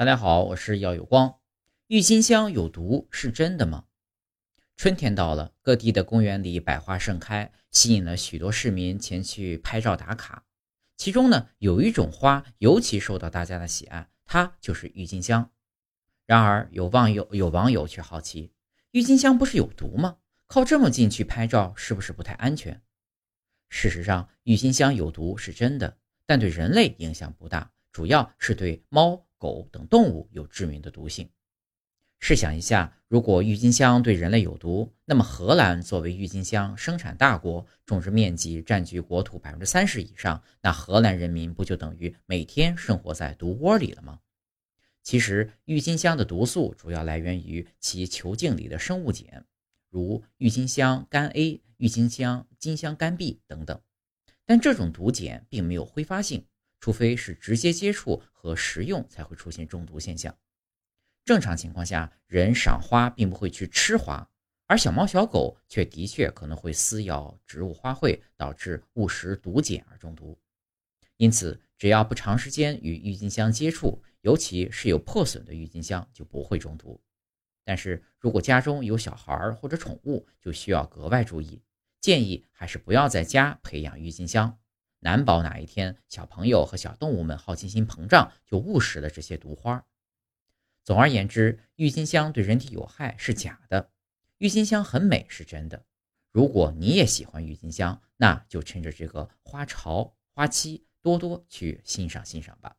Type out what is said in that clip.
大家好，我是耀有光。郁金香有毒是真的吗？春天到了，各地的公园里百花盛开，吸引了许多市民前去拍照打卡。其中呢，有一种花尤其受到大家的喜爱，它就是郁金香。然而，有网友有网友却好奇，郁金香不是有毒吗？靠这么近去拍照，是不是不太安全？事实上，郁金香有毒是真的，但对人类影响不大，主要是对猫。狗等动物有致命的毒性。试想一下，如果郁金香对人类有毒，那么荷兰作为郁金香生产大国，种植面积占据国土百分之三十以上，那荷兰人民不就等于每天生活在毒窝里了吗？其实，郁金香的毒素主要来源于其球茎里的生物碱，如郁金香苷 A、郁金香金香苷 B 等等。但这种毒碱并没有挥发性。除非是直接接触和食用才会出现中毒现象。正常情况下，人赏花并不会去吃花，而小猫小狗却的确可能会撕咬植物花卉，导致误食毒碱而中毒。因此，只要不长时间与郁金香接触，尤其是有破损的郁金香，就不会中毒。但是如果家中有小孩或者宠物，就需要格外注意，建议还是不要在家培养郁金香。难保哪一天小朋友和小动物们好奇心膨胀，就误食了这些毒花。总而言之，郁金香对人体有害是假的，郁金香很美是真的。如果你也喜欢郁金香，那就趁着这个花潮花期多多去欣赏欣赏吧。